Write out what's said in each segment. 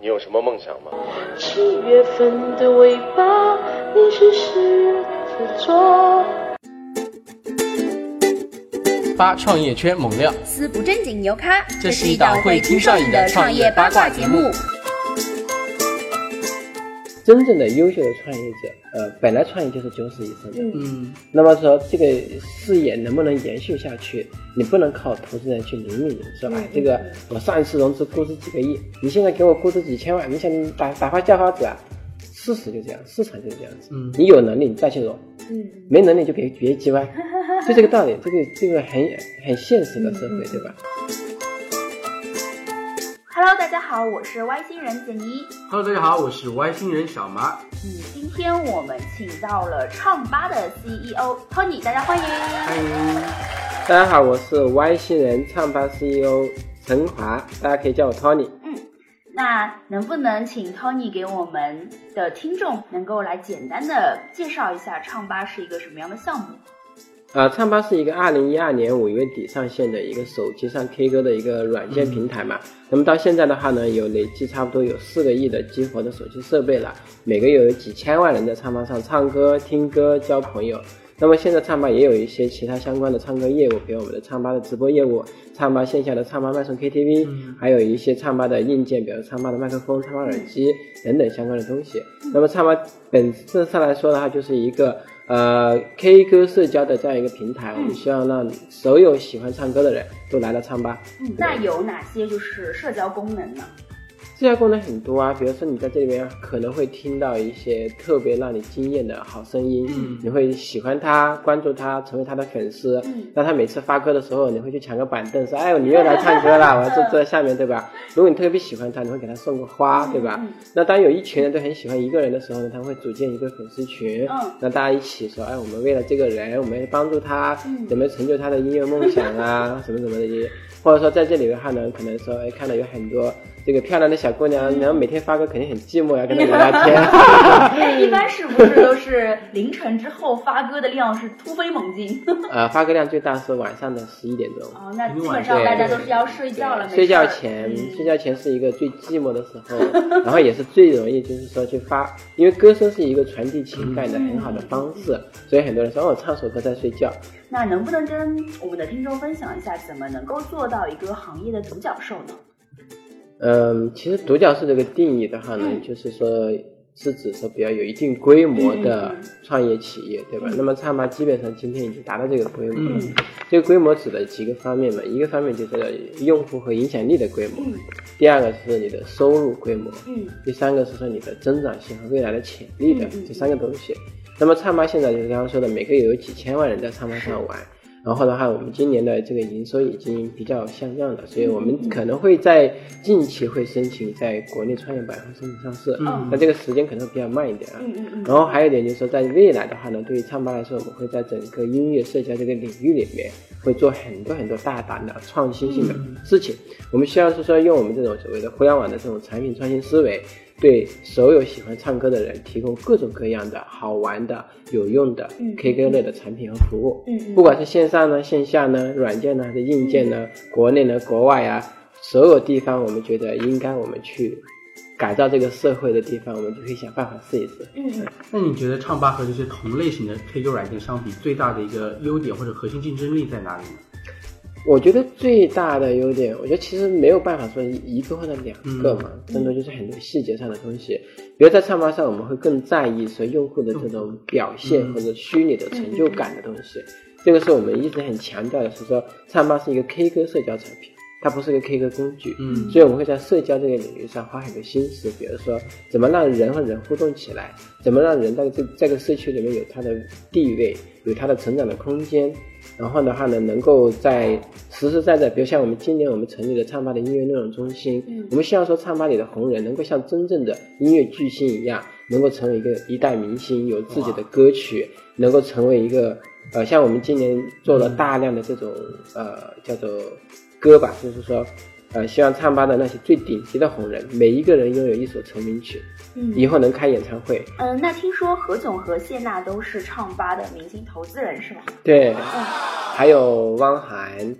你有什么梦想吗？七月份的尾巴，你是狮子座。八创业圈猛料，撕不正经牛咖，这是一档会听上瘾的创业八卦节目。真正的优秀的创业者，呃，本来创业就是九死一生的。嗯，那么说这个事业能不能延续下去，你不能靠投资人去引领说，哎，这个我上一次融资估值几个亿，你现在给我估值几千万，你想打打发叫花子啊？事实就这样，市场就是这样子。嗯你有能力你再去融，嗯，没能力就别别叽歪，就这个道理，这个这个很很现实的社会，对吧？Hello，大家好，我是外星人简妮。Hello，大家好，我是外星人小麻。嗯，今天我们请到了唱吧的 CEO Tony，大家欢迎。欢迎。大家好，我是外星人唱吧 CEO 陈华，大家可以叫我 Tony。嗯那能不能请 Tony 给我们的听众能够来简单的介绍一下唱吧是一个什么样的项目？呃，唱吧是一个二零一二年五月底上线的一个手机上 K 歌的一个软件平台嘛。那么到现在的话呢，有累计差不多有四个亿的激活的手机设备了，每个月有几千万人在唱吧上唱歌、听歌、交朋友。那么现在唱吧也有一些其他相关的唱歌业务，比如我们的唱吧的直播业务，唱吧线下的唱吧卖送 KTV，、嗯还有一些唱吧的硬件，比如唱吧的麦克风、唱吧耳机等等相关的东西。那么唱吧本质上来说的话，就是一个呃 K 歌社交的这样一个平台，我们希望让所有喜欢唱歌的人都来到唱吧。嗯，那有哪些就是社交功能呢？社交功能很多啊，比如说你在这里面可能会听到一些特别让你惊艳的好声音，嗯你会喜欢他，关注他，成为他的粉丝。嗯那他每次发歌的时候，你会去抢个板凳，说：“哎呦，你又来唱歌了，我要坐 坐在下面，对吧？”如果你特别喜欢他，你会给他送个花，对吧？嗯那当有一群人都很喜欢一个人的时候呢，他会组建一个粉丝群，嗯那大家一起说：“哎，我们为了这个人，我们要帮助他，嗯怎么成就他的音乐梦想啊，什么什么的。”或者说在这里的话呢，可能说，哎，看到有很多这个漂亮的小姑娘，然后每天发歌肯定很寂寞呀，跟她 聊聊天。哎，一般是不是都是凌晨之后发歌的量是突飞猛进？呃，发歌量最大是晚上的十一点钟。哦，那基本上大家都是要睡觉了，没睡觉前，嗯睡觉前是一个最寂寞的时候，然后也是最容易就是说去发，因为歌声是一个传递情感的很好的方式，所以很多人说哦，唱首歌在睡觉。那能不能跟我们的听众分享一下，怎么能够做到一个行业的独角兽呢？嗯，其实独角兽这个定义的话呢，嗯就是说是指说比较有一定规模的创业企业，对吧？那么唱吧基本上今天已经达到这个规模了。嗯这个规模指的几个方面嘛，一个方面就是用户和影响力的规模，嗯第二个是你的收入规模，嗯第三个是说你的增长性和未来的潜力的这三个东西。那么唱吧现在就是刚刚说的，每个月有几千万人在唱吧上玩。然后的话，我们今年的这个营收已经比较像样了，所以我们可能会在近期会申请在国内创业板上申请上市。嗯那这个时间可能会比较慢一点啊。然后还有一点就是说，在未来的话呢，对于唱吧来说，我们会在整个音乐社交这个领域里面，会做很多很多大胆的创新性的事情。我们希望是说，用我们这种所谓的互联网的这种产品创新思维，对所有喜欢唱歌的人提供各种各样的好玩的、有用的嗯 K 歌类的产品和服务。嗯嗯不管是线上呢、线下呢、软件呢还是硬件呢、国内呢、国外啊，所有地方我们觉得应该我们去改造这个社会的地方，我们就可以想办法试一试。嗯嗯那你觉得唱吧和这些同类型的 K 歌软件相比，最大的一个优点或者核心竞争力在哪里呢？我觉得最大的优点，我觉得其实没有办法说一个或者两个嘛，更多就是很多细节上的东西。比如在唱吧上，我们会更在意说用户的这种表现嗯或者虚拟的成就感的东西。这个是我们一直很强调的，是说唱吧是一个 K 歌社交产品，它不是个 K 歌工具。嗯所以我们会在社交这个领域上花很多心思，比如说怎么让人和人互动起来，怎么让人在这这个社区里面有他的地位，有他的成长的空间。然后的话呢，能够在实实在在，比如像我们今年我们成立了唱吧的音乐内容中心，嗯。我们希望说唱吧里的红人能够像真正的音乐巨星一样，能够成为一个一代明星，有自己的歌曲，能够成为一个呃，像我们今年做了大量的这种呃叫做歌吧，就是说呃，希望唱吧的那些最顶级的红人，每一个人拥有一首成名曲，嗯以后能开演唱会。嗯，那听说何炅和谢娜都是唱吧的明星投资人是吗？对，嗯还有汪涵，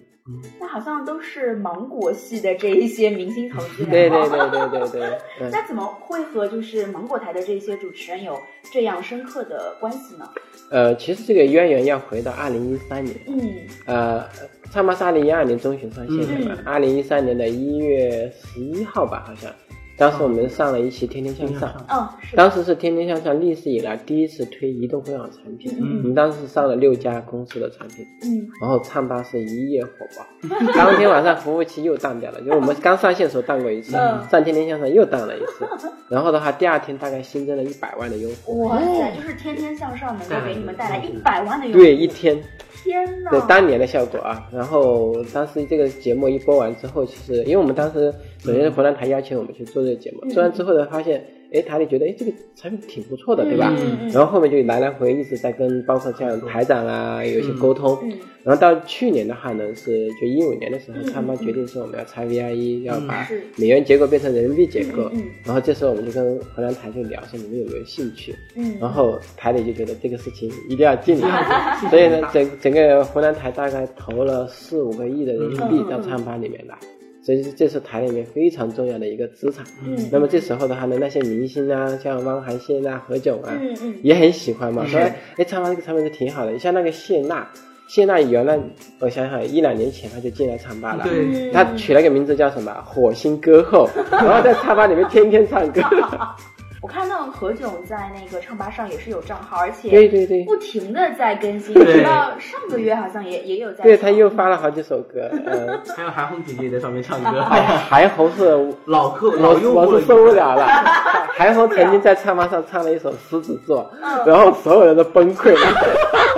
那好像都是芒果系的这一些明星投资人。对对对对对对，嗯。那怎么会和就是芒果台的这些主持人有这样深刻的关系呢？呃，其实这个渊源要回到二零一三年。嗯。呃，唱吧是二零一二年中旬上线的吧，二零一三年的一月十一号吧，好像。当时我们上了一期《天天向上》，嗯，当时是《天天向上》历史以来第一次推移动互联网产品，我们当时上了六家公司的产品，嗯，然后唱吧是一夜火爆，当天晚上服务器又断掉了，就我们刚上线的时候断过一次，上《天天向上》又断了一次，然后的话，第二天大概新增了一百万的用户，哇塞，就是《天天向上》能够给你们带来一百万的用户，对，一天。天呐！对当年的效果啊，然后当时这个节目一播完之后，其实因为我们当时首先是湖南台邀请我们去做这个节目，做完之后呢，发现。哎，台里觉得哎，这个产品挺不错的，对吧？然后后面就来来回一直在跟包括像台长啊有一些沟通。然后到去年的话呢，是就一五年的时候，他们决定说我们要拆 VIE，要把美元结构变成人民币结构。然后这时候我们就跟湖南台就聊说你们有没有兴趣？然后台里就觉得这个事情一定要尽力，所以呢，整整个湖南台大概投了四五个亿的人民币到唱吧里面来。所以这是台里面非常重要的一个资产。嗯，那么这时候的话呢，那些明星啊，像汪涵谢娜、何炅啊，嗯嗯，也很喜欢嘛，说哎，唱吧这个产品是挺好的。你像那个谢娜，谢娜原来我想想，一两年前她就进来唱吧了，对，她取了个名字叫什么？火星歌后，然后在唱吧里面天天唱歌。我看到何炅在那个唱吧上也是有账号，而且对对对，不停的在更新，直到上个月好像也也有在。对他又发了好几首歌，呃，还有韩红姐姐在上面唱歌。韩红是 老客，老我是受不了了。韩红曾经在唱吧上唱了一首《狮子座》，然后所有人都崩溃了。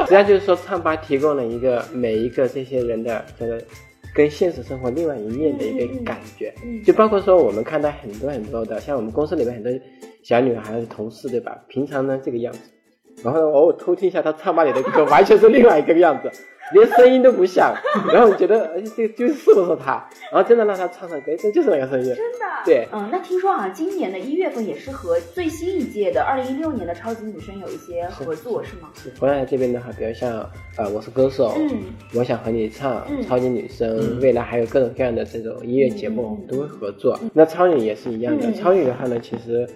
实际上就是说，唱吧提供了一个每一个这些人的这个。跟现实生活另外一面的一个感觉，就包括说我们看到很多很多的，像我们公司里面很多小女孩同事，对吧？平常呢这个样子，然后呢偶尔偷听一下她唱吧里的歌，完全是另外一个样子。连声音都不像，然后你觉得哎，这就是不是他？然后真的让他唱唱歌，这就是那个声音。真的？对。嗯，那听说啊，今年的一月份也是和最新一届的二零一六年的超级女声有一些合作，是吗？是。湖南这边的话，比如像呃，我是歌手，嗯，我想和你唱，超级女声，未来还有各种各样的这种音乐节目，我们都会合作。那超女也是一样的，超女的话呢，其实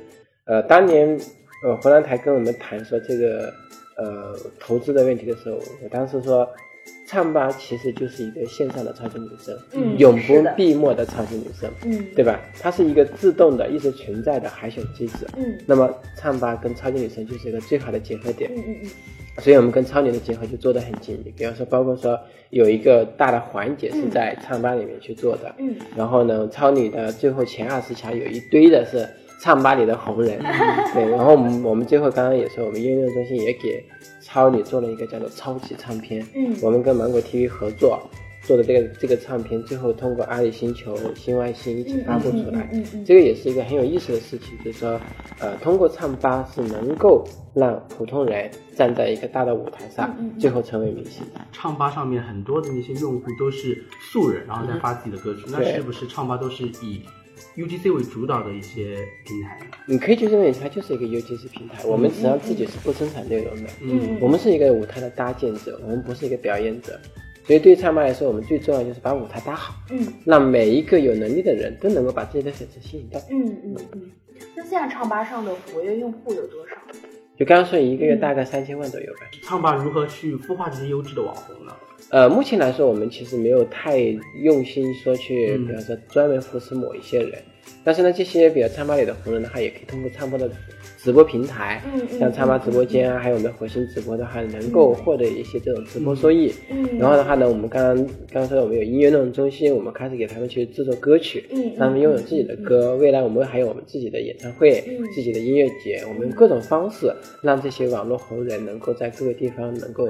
呃，当年呃，湖南台跟我们谈说这个呃投资的问题的时候，我当时说。唱吧其实就是一个线上的超级女声，嗯，永不闭幕的超级女声，嗯，对吧？它是一个自动的、一直存在的海选机制，嗯，那么唱吧跟超级女声就是一个最好的结合点，嗯嗯嗯，所以我们跟超女的结合就做得很紧密。比方说，包括说有一个大的环节是在唱吧里面去做的，嗯，然后呢，超女的最后前二十强有一堆的是唱吧里的红人，对，然后我们我们最后刚刚也说，我们音乐中心也给。超女做了一个叫做超级唱片，嗯，我们跟芒果 TV 合作做的这个这个唱片，最后通过阿里星球、新外星一起发布出来，嗯嗯，这个也是一个很有意思的事情，就是说，呃，通过唱吧是能够让普通人站在一个大的舞台上，最后成为明星。唱吧上面很多的那些用户都是素人，然后再发自己的歌曲，那是不是唱吧都是以？UGC 为主导的一些平台，你可以去认为它就是一个 UGC 平台。我们实际上自己是不生产内容的，嗯，我们是一个舞台的搭建者，我们不是一个表演者。所以对唱吧来说，我们最重要就是把舞台搭好，嗯，让每一个有能力的人都能够把自己的粉丝吸引到。嗯嗯嗯。那现在唱吧上的活跃用户有多少？就刚刚说一个月大概三千万左右吧。唱吧如何去孵化这些优质的网红呢？呃，目前来说，我们其实没有太用心说去，比方说专门扶持某一些人。但是呢，这些比较唱吧里的红人的话，也可以通过唱吧的直播平台，像叉妈直播间啊，还有我们火星直播的话，能够获得一些这种直播收益。然后的话呢，我们刚刚刚刚说我们有音乐内容中心，我们开始给他们去制作歌曲，让他们拥有自己的歌。未来我们还有我们自己的演唱会、自己的音乐节，我们用各种方式让这些网络红人能够在各个地方能够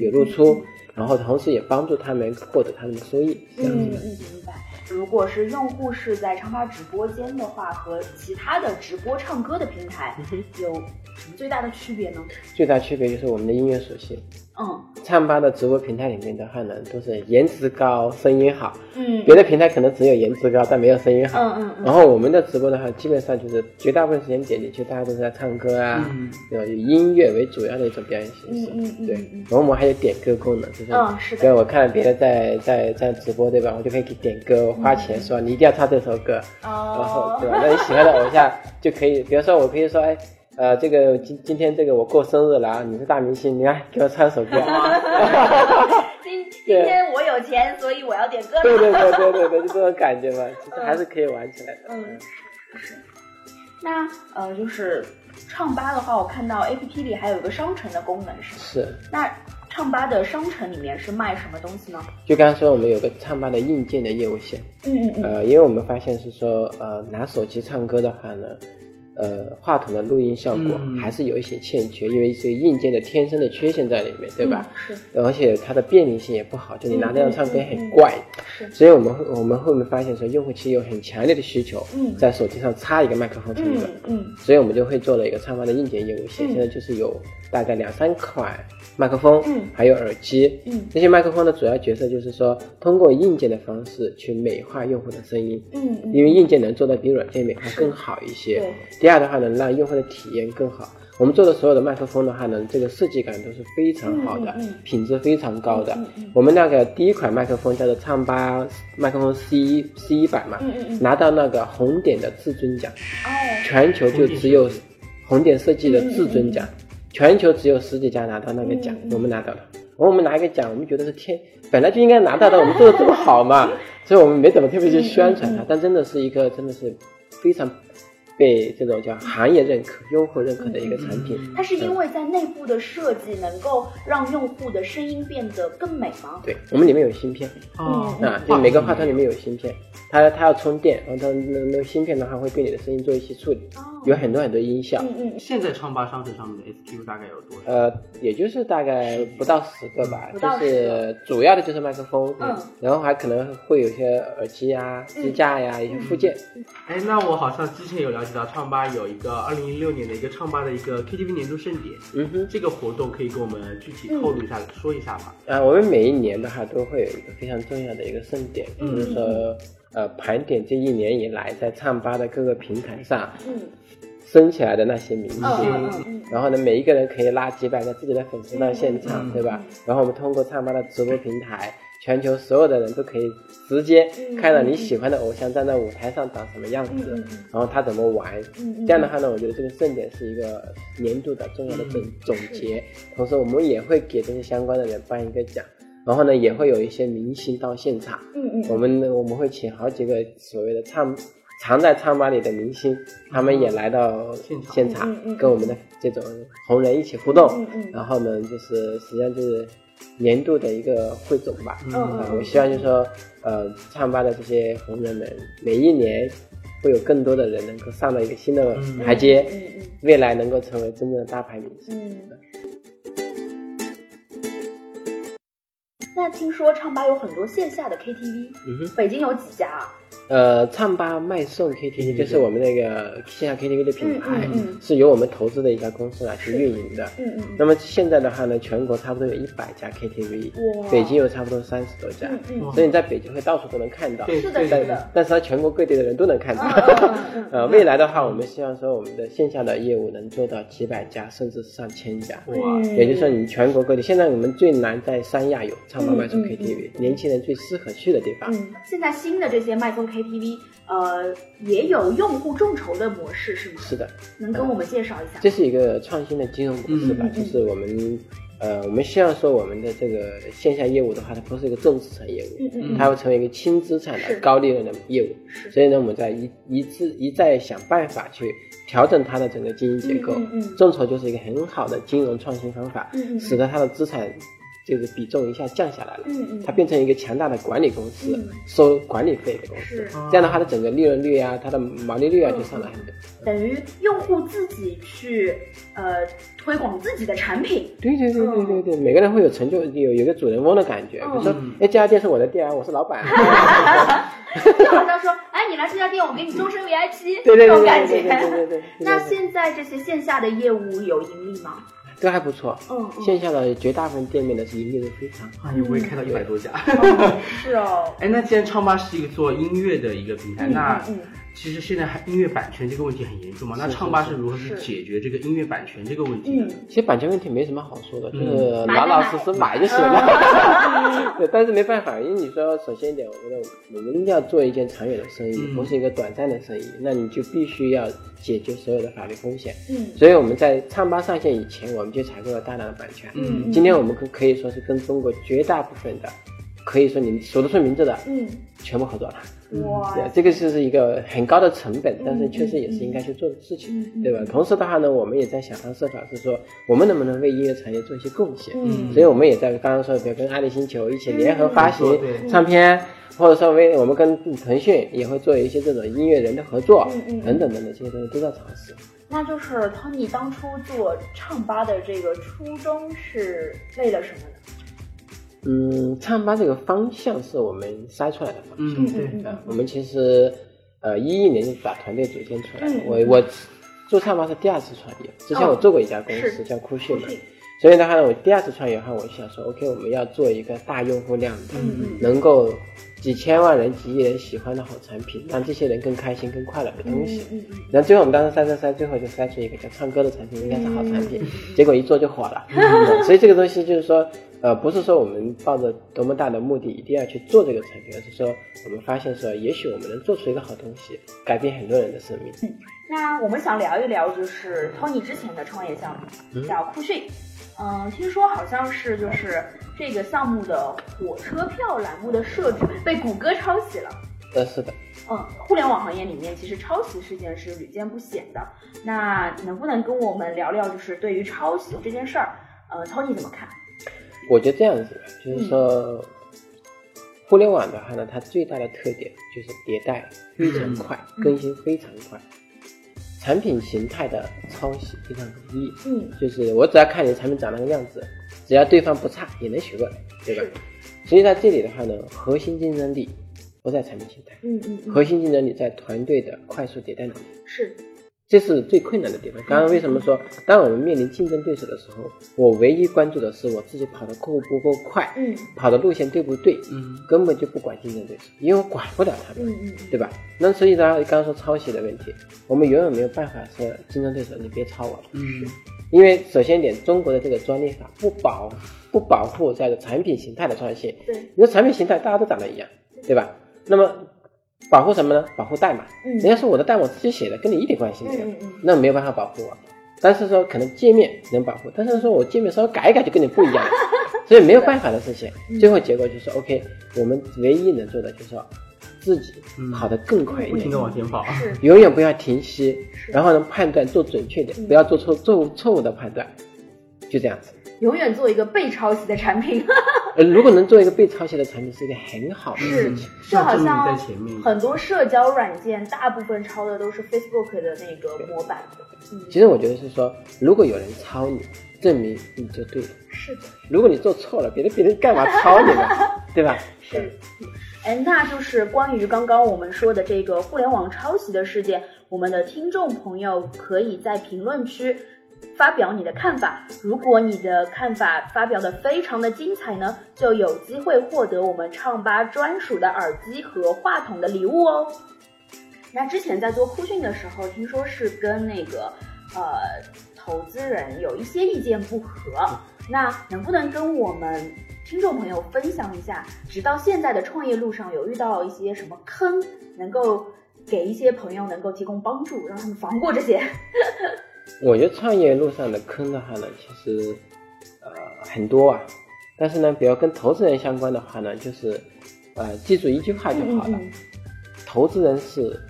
有露出，然后同时也帮助他们获得他们的收益。这样子的。如果是用户是在唱吧直播间的话，和其他的直播唱歌的平台有什么最大的区别呢？最大区别就是我们的音乐属性。嗯唱吧的直播平台里面的话呢，都是颜值高、声音好。嗯别的平台可能只有颜值高，但没有声音好。嗯嗯嗯然后我们的直播的话，基本上就是绝大部分时间点进去，大家都是在唱歌啊，嗯对吧？以音乐为主要的一种表演形式。嗯嗯嗯对然后我们还有点歌功能，就是，嗯是的对，我看别的在在在直播，对吧？我就可以给点歌，花钱说你一定要唱这首歌，哦然后哦对吧？那你喜欢的偶像就可以，比如说我可以说，哎，呃，这个今今天这个我过生日了啊，你是大明星，你来给我唱首歌。今 今天我有钱，所以我要点歌。对对对对对对，就这种感觉嘛，其实还是可以玩起来的。嗯，是是。那呃，就是唱吧的话，我看到 A P P 里还有一个商城的功能，是吗？是，那唱吧的商城里面是卖什么东西呢？就刚刚说我们有个唱吧的硬件的业务线，嗯嗯嗯呃，因为我们发现是说，呃，拿手机唱歌的话呢，呃，话筒的录音效果嗯。还是有一些欠缺，因为这个硬件的天生的缺陷在里面，对吧？嗯是。而且它的便利性也不好，就你拿这样唱歌很怪，是。所以我们会我们后面发现说，用户其实有很强烈的需求，嗯。在手机上插一个麦克风成嗯本，嗯所以我们就会做了一个唱吧的硬件业务线，嗯。现在就是有大概两三款麦克风，嗯。还有耳机，嗯。这些麦克风的主要角色就是说，通过硬件的方式去美化用户的声音，嗯嗯，因为硬件能做的比软件美化更好一些。对。第二的话能，让用户的体验更好。我们做的所有的麦克风的话呢，这个设计感都是非常好的，嗯嗯嗯。品质非常高的。我们那个第一款麦克风叫做唱吧麦克风 C 一 C 一版嘛，拿到那个红点的至尊奖，哦，全球就只有红点设计的至尊奖，全球只有十几家拿到那个奖，我们拿到了。我们拿一个奖，我们觉得是天，本来就应该拿到的，我们做的这么好嘛，所以我们没怎么特别去宣传嗯它，但真的是一个真的是非常被这种叫行业认可、用户认可的一个产品。它是因为在内部的设计能够让用户的声音变得更美吗？对，我们里面有芯片哦，啊，就每个话筒里面有芯片，它它要充电，然后它那那个芯片的话会对你的声音做一些处理，哦有很多很多音效。嗯嗯现在唱吧商城上面的 SKU 大概有多少？呃，也就是大概不到十个吧，就是主要的就是麦克风，嗯，然后还可能会有一些耳机呀、支架呀、一些附件。哎，那我好像之前有了解到唱吧有一个二零一六年的一个唱吧的一个 KTV 年度盛典，嗯哼，这个活动可以给我们具体透露一下、说一下吗？啊，我们每一年的话都会有一个非常重要的一个盛典，嗯就是说，呃，盘点这一年以来在唱吧的各个平台上嗯升起来的那些明星。然后呢，每一个人可以拉几百个自己的粉丝到现场，嗯对吧？然后我们通过唱吧的直播平台，全球所有的人都可以直接看到你喜欢的偶像站在舞台上长什么样子，然后他怎么玩。这样的话呢，我觉得这个盛典是一个年度的重要的总嗯总结，同时我们也会给这些相关的人颁一个奖。然后呢，也会有一些明星到现场，嗯嗯。我们呢我们会请好几个所谓的唱常在唱吧里的明星，他们也来到现场跟我们的这种红人一起互动。嗯嗯。然后呢，就是实际上就是年度的一个汇总吧。我希望就是说，呃，唱吧的这些红人们，每一年会有更多的人能够上到一个新的嗯台阶，嗯嗯未来能够成为真正的大牌明星。嗯。那听说唱吧有很多线下的 KTV，嗯哼。北京有几家啊？呃，唱吧卖送 KTV 就是我们那个线下 KTV 的品牌，嗯嗯嗯是由我们投资的一家公司来去运营的。嗯嗯那么现在的话呢，全国差不多有一百家 KTV，哇北京有差不多三十多家，嗯嗯所以你在北京会到处都能看到。对是的，对是的。但是它全国各地的人都能看到。呃，未来的话，我们希望说我们的线下的业务能做到几百家，甚至上千家。哇，嗯也就是说，你全国各地，现在我们最难在三亚有唱吧卖送嗯嗯 KTV，、年轻人最适合去的地方。嗯，现在新的这些麦风 KTV，呃，也有用户众筹的模式是吗？是的，能跟我们介绍一下？这是一个创新的金融模式吧，就是我们呃，我们希望说我们的这个线下业务的话，它不是一个重资产业务，嗯嗯它会成为一个轻资产的高利润的业务。所以呢，我们在一一次一再想办法去调整它的整个经营结构。众筹就是一个很好的金融创新方法，使得它的资产这个比重一下降下来了。嗯嗯它变成一个强大的管理公司，嗯收管理费的公司是。这样的话，它整个利润率啊，它的毛利率啊就上来很多。等于用户自己去呃推广自己的产品。对对对对对对，每个人会有成就，有有个主人翁的感觉。嗯比如说，哎，这家店是我的店啊，我是老板。就好像说，哎，你来这家店，我给你终身 VIP，对种感觉。对对对对对对。那现在这些线下的业务有盈利吗？都还不错。嗯嗯线下的绝大部分店面呢是盈利都非常好。啊，也不会开到一百多家。哦是哦，哎，那既然唱吧是一个做音乐的一个平台，嗯那其实现在还音乐版权这个问题很严重嘛？那唱吧是是如何去解决这个音乐版权这个问题？其实版权问题没什么好说的，就嗯是老老实实买就行了。对，但是没办法，因为你说首先一点，我觉得我们要做一件长远的生意，嗯不是一个短暂的生意，那你就必须要解决所有的法律风险。嗯所以我们在唱吧上线以前，我们就采购了大量的版权。嗯今天我们可可以说是跟中国绝大部分的，可以说你数得出名字的，嗯，全部合作了。哇对，这个就是一个很高的成本嗯，但是确实也是应该去做的事情，对吧？同时的话呢，我们也在想方设法，是说我们能不能为音乐产业做一些贡献。嗯所以我们也在刚刚说的，比如跟爱丽星球一起联合发行唱片，或者说为我们跟腾讯也会做一些这种音乐人的合作等等等等这些东西都在尝试。那就是 Tony 当初做唱吧的这个初衷是为了什么呢？嗯，唱吧这个方向是我们筛出来的方向。嗯，对，嗯啊，我们其实呃一一年就把团队组建出来。我我做唱吧是第二次创业，之前我做过一家公司、是。叫酷讯嘛所以的话呢，我第二次创业的话，我就想说，OK，我们要做一个大用户量的，嗯嗯能够几千万人、几亿人喜欢的好产品，让这些人更开心、更快乐的东西。嗯嗯然后最后我们当时筛筛筛，最后就筛出一个叫唱歌的产品，应该是好产品，嗯结果一做就火了。嗯 所以这个东西就是说，呃，不是说我们抱着多么大的目的一定要去做这个产品，而是说我们发现说，也许我们能做出一个好东西，改变很多人的生命。那我们想聊一聊，就是 Tony 之前的创业项目，叫酷讯。嗯，听说好像是就是这个项目的火车票栏目的设置被谷歌抄袭了。呃，是的。嗯，互联网行业里面其实抄袭事件是屡见不鲜的。那能不能跟我们聊聊，就是对于抄袭这件事儿，呃，Tony 怎么看？我觉得这样子，就是说，互联网的话呢，它最大的特点就是迭代非常快，更新非常快，产品形态的抄袭非常容易。嗯，就是我只要看你的产品长那个样子，只要对方不差，也能学过来，对吧是？所以在这里的话呢，核心竞争力不在产品形态，嗯嗯嗯，核心竞争力在团队的快速迭代能力。是，这是最困难的地方。刚刚为什么说，当我们面临竞争对手的时候，我唯一关注的是我自己跑的够不够快，嗯跑的路线对不对，嗯根本就不管竞争对手，因为我管不了他们，嗯嗯对吧？那所以大家刚刚说抄袭的问题，我们永远没有办法说竞争对手你别抄我了，嗯因为首先一点，中国的这个专利法不保不保护这个产品形态的创新。对，你说产品形态大家都长得一样，对吧？那么保护什么呢？保护代码。嗯人家说我的代码我自己写的，跟你一点关系没有，嗯嗯嗯那没有办法保护我。但是说可能界面能保护，但是说我界面稍微改一改就跟你不一样了，所以没有办法的事情。嗯最后结果就是 OK，我们唯一能做的就是说自己嗯跑得更快一点不停，的往前跑。是，永远不要停息，然后呢判断做准确点，嗯不要做错错误错误的判断，就这样子。永远做一个被抄袭的产品。呃，如果能做一个被抄袭的产品，是一个很好的事情。就好像很多社交软件，大部分抄的都是 Facebook 的那个模板。嗯，其实我觉得是说，如果有人抄你，证明你就对了。是的，如果你做错了，别的别人干嘛抄你呢？对吧？是。哎，那就是关于刚刚我们说的这个互联网抄袭的事件，我们的听众朋友可以在评论区发表你的看法。如果你的看法发表的非常的精彩呢，就有机会获得我们唱吧专属的耳机和话筒的礼物哦。那之前在做酷讯的时候，听说是跟那个呃投资人有一些意见不合，那能不能跟我们听众朋友分享一下，直到现在的创业路上有遇到一些什么坑，能够给一些朋友能够提供帮助，让他们防过这些？我觉得创业路上的坑的话呢，其实呃很多啊。但是呢，比如跟投资人相关的话呢，就是呃记住一句话就好了：嗯嗯投资人是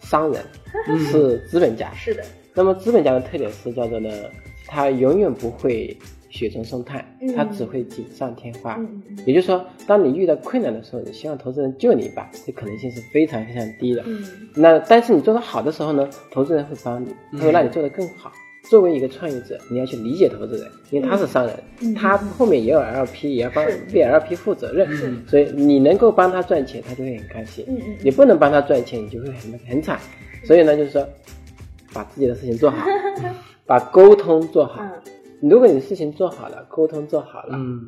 商人，嗯是资本家。是的，那么资本家的特点是叫做呢，他永远不会雪中送炭嗯，他只会锦上添花。也就是说，当你遇到困难的时候，你希望投资人救你一把，这可能性是非常非常低的。嗯那但是你做得好的时候呢，投资人会帮你，嗯他会让你做得更好。作为一个创业者，你要去理解投资人，因为他是商人，嗯他后面也有 LP，也要帮是为 LP 负责任，所以你能够帮他赚钱，他就会很开心。嗯嗯你不能帮他赚钱，你就会很很惨。所以呢，就是说，把自己的事情做好，把沟通做好。嗯如果你的事情做好了，沟通做好了，嗯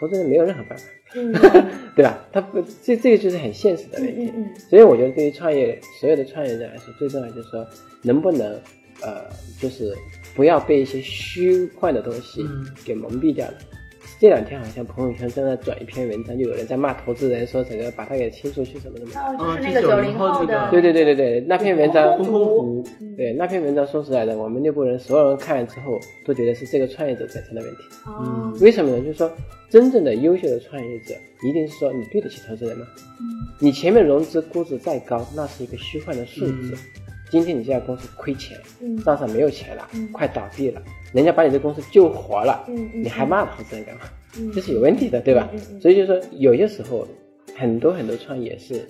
投资人没有任何办法，嗯 对吧？他不，这这个就是很现实的问题。所以我觉得对于创业，所有的创业者来说，最重要就是说，能不能呃，就是不要被一些虚幻的东西嗯给蒙蔽掉了。这两天好像朋友圈正在转一篇文章，就有人在骂投资人，说整个把他给清出去什么什么的。哦，就是哦是那个九零后的后这个，对对对对对，那篇文章对那篇文章说实在的，我们内部人所有人看了之后都觉得是这个创业者产生的问题。哦，为什么呢？就是说，真正的优秀的创业者，一定是说你对得起投资人吗？你前面融资估值再高，那是一个虚幻的数字。嗯今天你这家公司亏钱，嗯账上没有钱了，嗯快倒闭了，人家把你的公司救活了，嗯嗯你还骂投资人干嘛？嗯。这是有问题的，对吧？所以就是说，有些时候很多很多创业是，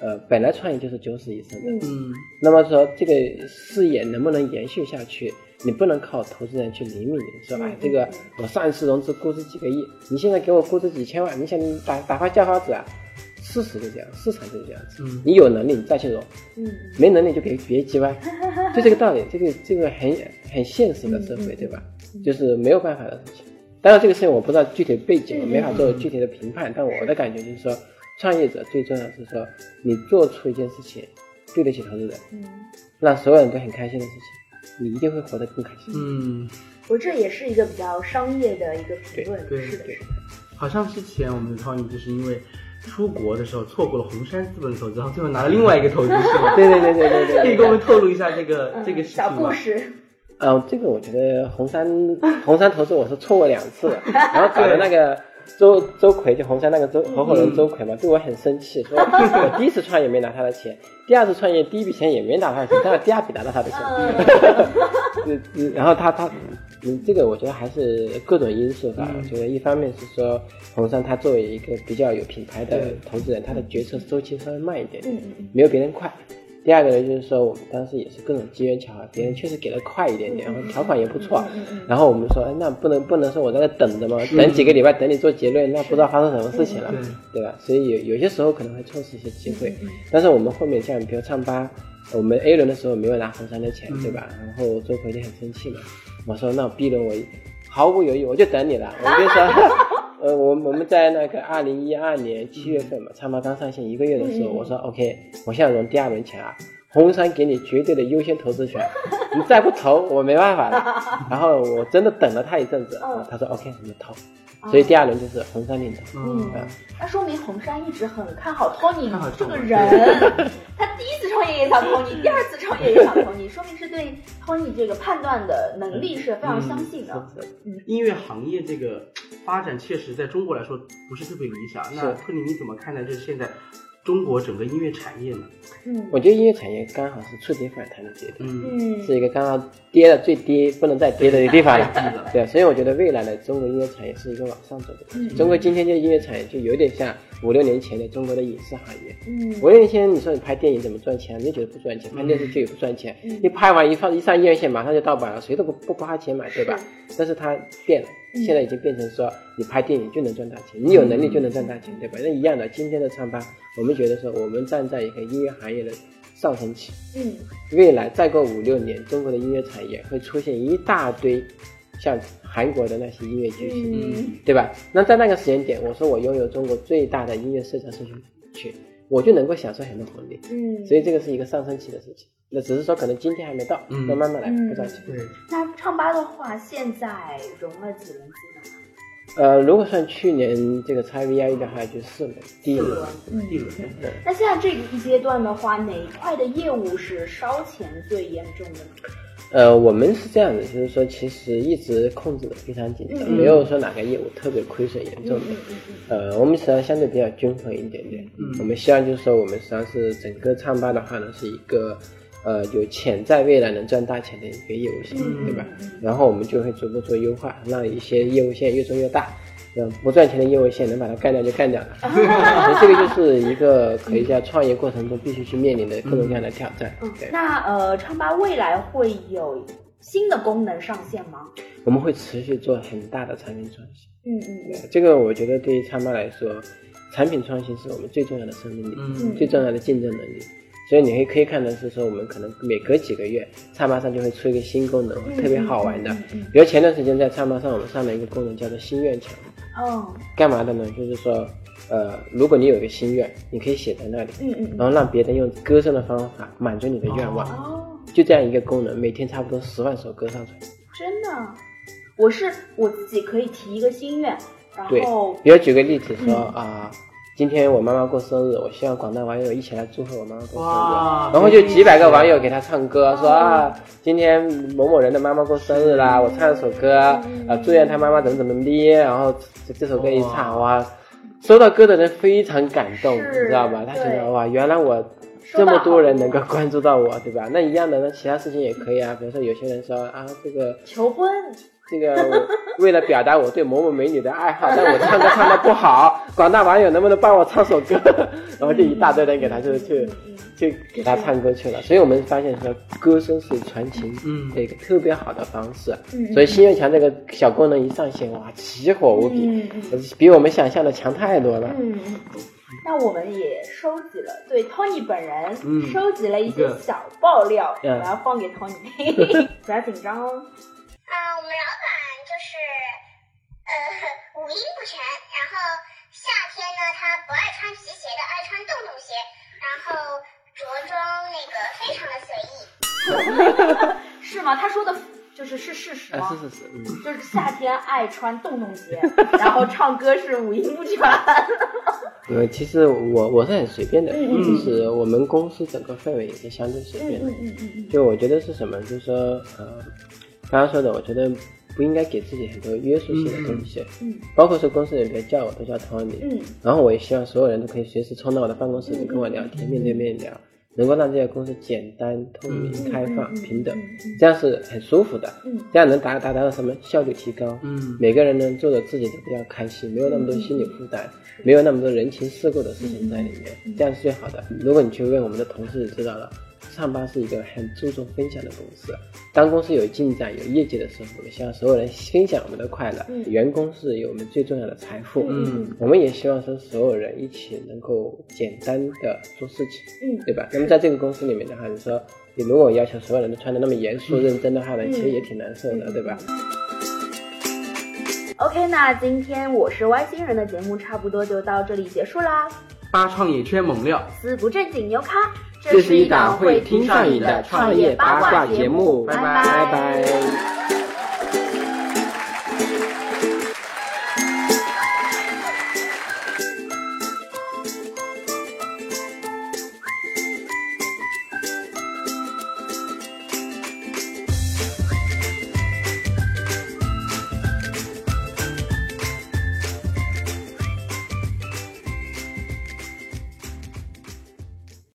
呃，本来创业就是九死一生的，嗯。嗯那么说这个事业能不能延续下去，你不能靠投资人去领领说，嗯哎，这个我上一次融资估值几个亿，你现在给我估值几千万，你想你打打发叫花子啊？事实就这样，市场就是这样子。嗯你有能力你再去融，嗯没能力就别别叽歪，就这个道理。这个这个很很现实的社会，嗯对吧？就是没有办法的事情。当然，这个事情我不知道具体的背景，没法做具体的评判。但我的感觉就是说，创业者最重要是说，你做出一件事情对得起投资人，嗯，让所有人都很开心的事情，你一定会活得更开心。嗯，我这也是一个比较商业的一个评论，对是的，是的，好像之前我们的创业就是因为出国的时候错过了红杉资本的投资，然后最后拿了另外一个投资，是吗？对对对对对对。可以给我们透露一下这个嗯这个事情小故吗？事，呃，这个我觉得红杉红杉投资我是错过两次了，然后搞的那个周周奎就红杉那个周合伙人周奎嘛，对我很生气，说我第一次创业没拿他的钱，第二次创业第一笔钱也没拿他的钱，但是第二笔拿到他的钱，然后他他嗯，这个我觉得还是各种因素吧。嗯我觉得一方面是说红杉他作为一个比较有品牌的对投资人，他的决策周期稍微慢一点没有别人快。第二个呢，就是说我们当时也是各种机缘巧合，别人确实给的快一点点，然后条款也不错。然后我们说，哎，那不能不能说我在那等着吗？等几个礼拜等你做结论，那不知道发生什么事情了，嗯对吧？所以有有些时候可能会错失一些机会。嗯但是我们后面像比如唱吧，我们 A 轮的时候没有拿红杉的钱，嗯对吧？然后周奎就很生气嘛，我说那 B 轮我毫不犹豫我就等你了，我就说。呃，我我们在那个二零一二年七月份嘛，唱吧刚上线一个月的时候，嗯我说 OK，我现在融第二轮钱啊，红杉给你绝对的优先投资权，你再不投我没办法了。然后我真的等了他一阵子，嗯他说 OK，你就投。所以第二轮就是红杉领的。嗯。啊那说明红杉一直很看好 Tony 这个人，他第一次创业也想 Tony，第二次创业也想 Tony，说明是对 Tony 这个判断的能力是非常相信的。是。是音乐行业这个发展确实在中国来说不是特别理想。那是。托尼你怎么看待就是现在中国整个音乐产业呢？嗯我觉得音乐产业刚好是触底反弹的阶段，嗯，嗯是一个刚刚跌的最低，不能再跌的地方了。对，所以我觉得未来的中国音乐产业是一个往上走的。嗯中国今天这个音乐产业就有点像五六年前的中国的影视行业。嗯五六年前你说你拍电影怎么赚钱，人家觉得不赚钱；拍电视剧也不赚钱。嗯你拍完一放一上院线，马上就盗版了，谁都不不不花钱买，对吧？但是它变了，嗯现在已经变成说你拍电影就能赚大钱，你有能力就能赚大钱，对吧？那一样的，今天的唱吧，我们觉得说我们站在一个音乐行业的上升期，嗯未来再过五六年，中国的音乐产业会出现一大堆像韩国的那些音乐巨星，嗯对吧？那在那个时间点，我说我拥有中国最大的音乐市场社群群，我就能够享受很多红利。嗯，所以这个是一个上升期的事情，那只是说可能今天还没到，嗯那慢慢来，嗯不着急。对，那唱吧的话，现在融了几轮资呢？呃，如果算去年这个拆 VIE 的话，就四轮，第一轮四轮，嗯第一轮。对。那现在这一阶段的话，哪一块的业务是烧钱最严重的呢？呃，我们是这样的，就是说其实一直控制的非常紧张，嗯没有说哪个业务特别亏损严重的。呃，我们实际上相对比较均衡一点点。嗯我们希望就是说，我们实际上是整个唱吧的话呢，是一个呃有潜在未来能赚大钱的一个业务线，嗯对吧？然后我们就会逐步做优化，让一些业务线越做越大。呃，不赚钱的业务线能把它干掉就干掉了，所以这个就是一个可以在创业过程中必须去面临的各种各样的挑战。嗯对，那呃，唱吧未来会有新的功能上线吗？我们会持续做很大的产品创新。嗯嗯对这个我觉得对于唱吧来说，产品创新是我们最重要的生命力，嗯最重要的竞争能力。所以你可以可以看到是说，我们可能每隔几个月，唱吧上就会出一个新功能，特别好玩的。比如前段时间在唱吧上，我们上了一个功能叫做心愿墙。哦，干嘛的呢？就是说，呃，如果你有一个心愿，你可以写在那里，嗯嗯然后让别人用歌声的方法满足你的愿望。哦，就这样一个功能，每天差不多十万首歌上传。真的，我是我自己可以提一个心愿，然对后，比如举个例子说嗯啊、今天我妈妈过生日，我希望广大网友一起来祝贺我妈妈过生日。然后就几百个网友给她唱歌，说哦啊，今天某某人的妈妈过生日啦，我唱一首歌，啊，祝愿他妈妈怎么怎么的，然后这这首歌一唱，哇，收到歌的人非常感动，你知道吗？他觉得哇，原来我这么多人能够关注到我，对吧？那一样的，那其他事情也可以啊，比如说有些人说啊，这个求婚，这个为了表达我对某某美女的爱好，但我唱歌唱的不好，广大网友能不能帮我唱首歌？然后就一大堆人给他就去就给他唱歌去了。所以我们发现说，歌声是传情嗯的一个特别好的方式。嗯所以心愿墙这个小功能一上线，哇，奇火无比嗯嗯，比我们想象的强太多了。嗯，嗯那我们也收集了对 Tony 本人嗯收集了一些小爆料，我嗯要放给 Tony 听，不要紧张哦。啊，我们老板就是呃五音不全，然后夏天呢他不爱穿皮鞋的，爱穿洞洞鞋，然后着装那个非常的随意。是吗？他说的就是是事实啊，吗？是是是，嗯。就是夏天爱穿洞洞鞋，然后唱歌是五音不全。呃，其实我我是很随便的，嗯嗯就是我们公司整个氛围也是相对随便的。嗯嗯嗯嗯就我觉得是什么，就是说，呃，刚刚说的，我觉得不应该给自己很多约束性的东西，嗯包括说公司里面叫我都叫 Tony，嗯。然后我也希望所有人都可以随时冲到我的办公室里跟我聊天，面对面聊，能够让这个公司简单、透明、嗯开放、平等这样是很舒服的，嗯。这样能达达到什么？效率提高，嗯。每个人呢做的自己都比较开心，没有那么多心理负担，没有那么多人情世故的事情在里面，这样是最好的。如果你去问我们的同事知道了，上班是一个很注重分享的公司。当公司有进展、有业绩的时候，我们希望所有人分享我们的快乐。嗯员工是有我们最重要的财富。嗯我们也希望说所有人一起能够简单的做事情，嗯对吧？那么在这个公司里面的话，你说你如果要求所有人都穿的那么严肃、认真的话呢，其实也挺难受的，对吧？OK，那今天我是外星人的节目差不多就到这里结束啦。八创业圈猛料，思不正经牛咖，这是一档会会听上瘾的创业八卦节目，拜。拜拜。